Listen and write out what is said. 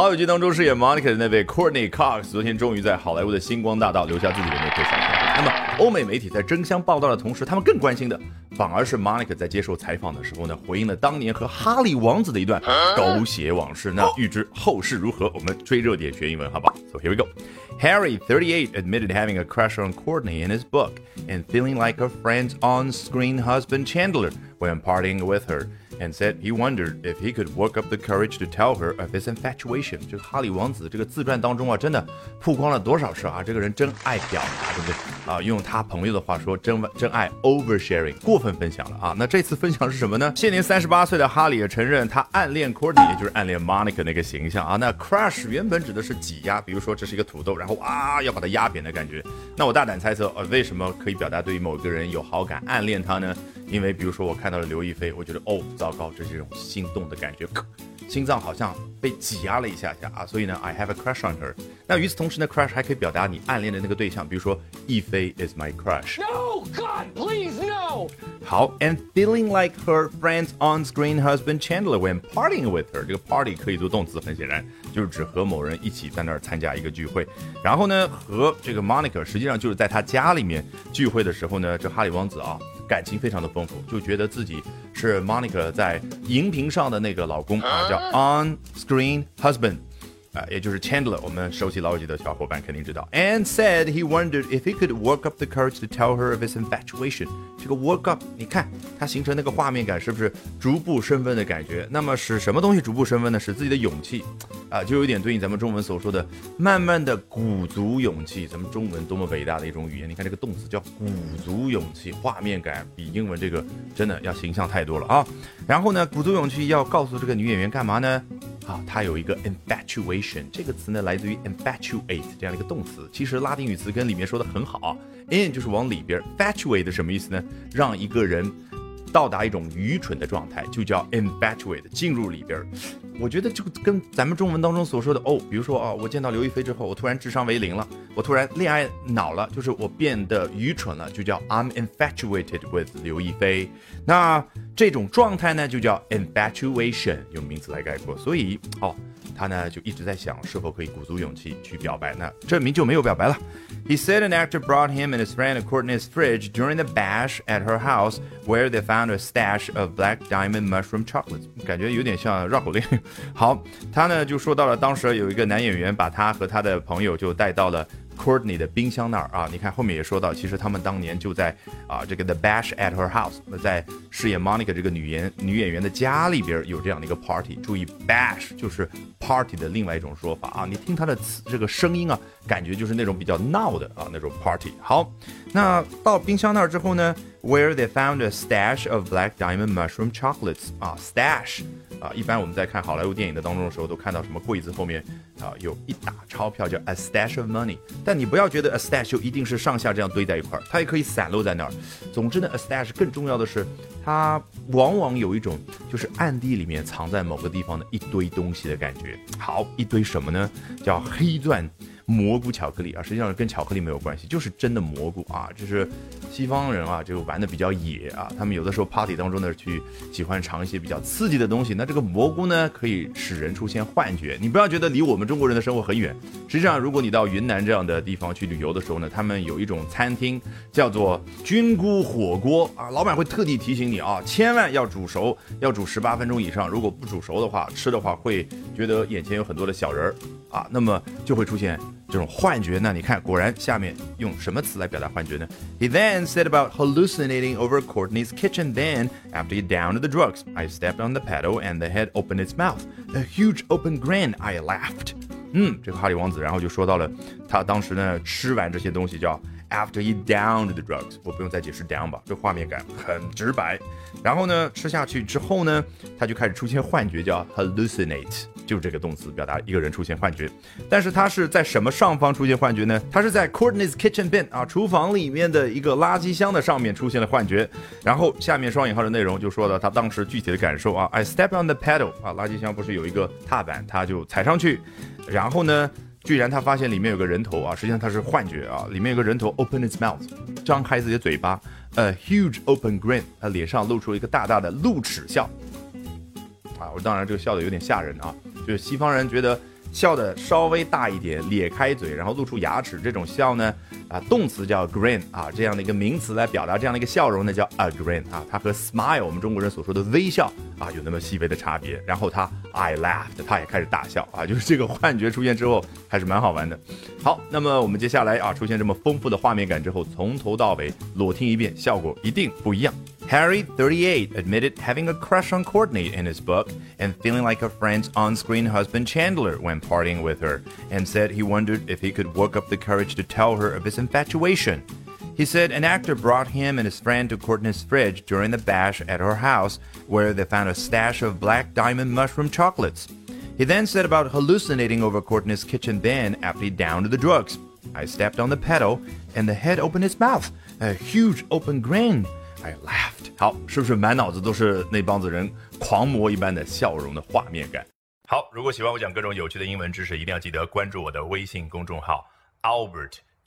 好友记当中饰演 Monica 的那位 Courtney Cox，昨天终于在好莱坞的星光大道留下自己的那颗小颗。那么，欧美媒体在争相报道的同时，他们更关心的反而是 Monica 在接受采访的时候呢，回应了当年和哈利王子的一段狗血往事。那预知后事如何，我们追热点学英文，好吧？So here we go. Harry, 38, admitted having a crush on Courtney in his book and feeling like her friend's on-screen husband Chandler when partying with her And said he wondered if he could work up the courage to tell her of his infatuation。这个哈里王子这个自传当中啊，真的曝光了多少事啊？这个人真爱表达，对不对啊？用他朋友的话说，真真爱 oversharing，过分分享了啊。那这次分享是什么呢？现年三十八岁的哈里也承认他暗恋 Courtney，也就是暗恋 Monica 那个形象啊。那 crush 原本指的是挤压，比如说这是一个土豆，然后啊要把它压扁的感觉。那我大胆猜测，呃，为什么可以表达对于某个人有好感、暗恋他呢？因为比如说我看到了刘亦菲，我觉得哦，糟糕，这是一种心动的感觉，心脏好像被挤压了一下下啊，所以呢，I have a crush on her。那与此同时呢，crush 还可以表达你暗恋的那个对象，比如说亦菲 is my crush。No God, please no。好，and feeling like her friend's on-screen husband Chandler when partying with her。这个 party 可以做动词，很显然就是指和某人一起在那儿参加一个聚会。然后呢，和这个 Monica 实际上就是在他家里面聚会的时候呢，这哈里王子啊。感情非常的丰富，就觉得自己是 Monica 在荧屏上的那个老公啊，叫 on screen husband。啊，也就是 Chandler，我们熟悉老友记的小伙伴肯定知道。And said he wondered if he could work up the courage to tell her of his infatuation。这个 work up，你看它形成那个画面感，是不是逐步升温的感觉？那么使什么东西逐步升温呢？使自己的勇气啊，就有点对应咱们中文所说的慢慢的鼓足勇气。咱们中文多么伟大的一种语言！你看这个动词叫鼓足勇气，画面感比英文这个真的要形象太多了啊。然后呢，鼓足勇气要告诉这个女演员干嘛呢？啊，它有一个 infatuation 这个词呢，来自于 infatuate 这样的一个动词。其实拉丁语词根里面说的很好，in 就是往里边，fatuate 什么意思呢？让一个人到达一种愚蠢的状态，就叫 infatuate，进入里边。我觉得就跟咱们中文当中所说的哦，比如说啊，我见到刘亦菲之后，我突然智商为零了，我突然恋爱脑了，就是我变得愚蠢了，就叫 I'm infatuated with 刘亦菲。那这种状态呢，就叫 infatuation，用名词来概括。所以哦。他呢就一直在想是否可以鼓足勇气去表白，呢证明就没有表白了。He said an actor brought him and his friend a Courtney's fridge during the bash at her house, where they found a stash of black diamond mushroom chocolates。感觉有点像绕口令。好，他呢就说到了当时有一个男演员把他和他的朋友就带到了。Courtney 的冰箱那儿啊，你看后面也说到，其实他们当年就在啊这个 The Bash at her house，那在饰演 Monica 这个女演女演员的家里边有这样的一个 party。注意，bash 就是 party 的另外一种说法啊。你听它的词这个声音啊，感觉就是那种比较闹的啊那种 party。好，那到冰箱那儿之后呢，Where they found a stash of black diamond mushroom chocolates 啊，stash。啊，一般我们在看好莱坞电影的当中的时候，都看到什么柜子后面啊有一沓钞票，叫 a stash of money。但你不要觉得 a stash 就一定是上下这样堆在一块儿，它也可以散落在那儿。总之呢，a stash 更重要的是，它往往有一种就是暗地里面藏在某个地方的一堆东西的感觉。好，一堆什么呢？叫黑钻。蘑菇巧克力啊，实际上跟巧克力没有关系，就是真的蘑菇啊。就是西方人啊，就玩的比较野啊。他们有的时候 party 当中呢，去喜欢尝一些比较刺激的东西。那这个蘑菇呢，可以使人出现幻觉。你不要觉得离我们中国人的生活很远。实际上，如果你到云南这样的地方去旅游的时候呢，他们有一种餐厅叫做菌菇火锅啊。老板会特地提醒你啊，千万要煮熟，要煮十八分钟以上。如果不煮熟的话，吃的话会觉得眼前有很多的小人儿啊，那么就会出现。这种幻觉呢？你看，果然下面用什么词来表达幻觉呢？He then said about hallucinating over Courtney's kitchen. Then, after he downed the drugs, I stepped on the pedal and the head opened its mouth. A huge open grin. I laughed. 嗯，这个哈利王子然后就说到了，他当时呢吃完这些东西叫 after he downed the drugs，我不用再解释 down 吧，这画面感很直白。然后呢吃下去之后呢，他就开始出现幻觉，叫 hallucinate。 就是这个动词表达一个人出现幻觉，但是他是在什么上方出现幻觉呢？他是在 Courtney's kitchen bin 啊，厨房里面的一个垃圾箱的上面出现了幻觉。然后下面双引号的内容就说了他当时具体的感受啊，I step on the pedal 啊，垃圾箱不是有一个踏板，他就踩上去，然后呢，居然他发现里面有个人头啊，实际上他是幻觉啊，里面有个人头 open its mouth，张开自己的嘴巴，a huge open grin，他脸上露出了一个大大的露齿笑。啊，我当然这个笑的有点吓人啊。就西方人觉得笑的稍微大一点，咧开嘴，然后露出牙齿，这种笑呢，啊，动词叫 grin 啊，这样的一个名词来表达这样的一个笑容呢，叫 a grin 啊，它和 smile 我们中国人所说的微笑啊有那么细微的差别。然后他 I laughed，他也开始大笑啊，就是这个幻觉出现之后还是蛮好玩的。好，那么我们接下来啊出现这么丰富的画面感之后，从头到尾裸听一遍，效果一定不一样。Harry, 38, admitted having a crush on Courtney in his book and feeling like a friend's on screen husband Chandler when partying with her, and said he wondered if he could work up the courage to tell her of his infatuation. He said an actor brought him and his friend to Courtney's fridge during the bash at her house, where they found a stash of black diamond mushroom chocolates. He then said about hallucinating over Courtney's kitchen bin after he downed the drugs. I stepped on the pedal, and the head opened its mouth, a huge open grin. I laughed。好，是不是满脑子都是那帮子人狂魔一般的笑容的画面感？好，如果喜欢我讲各种有趣的英文知识，一定要记得关注我的微信公众号 Albert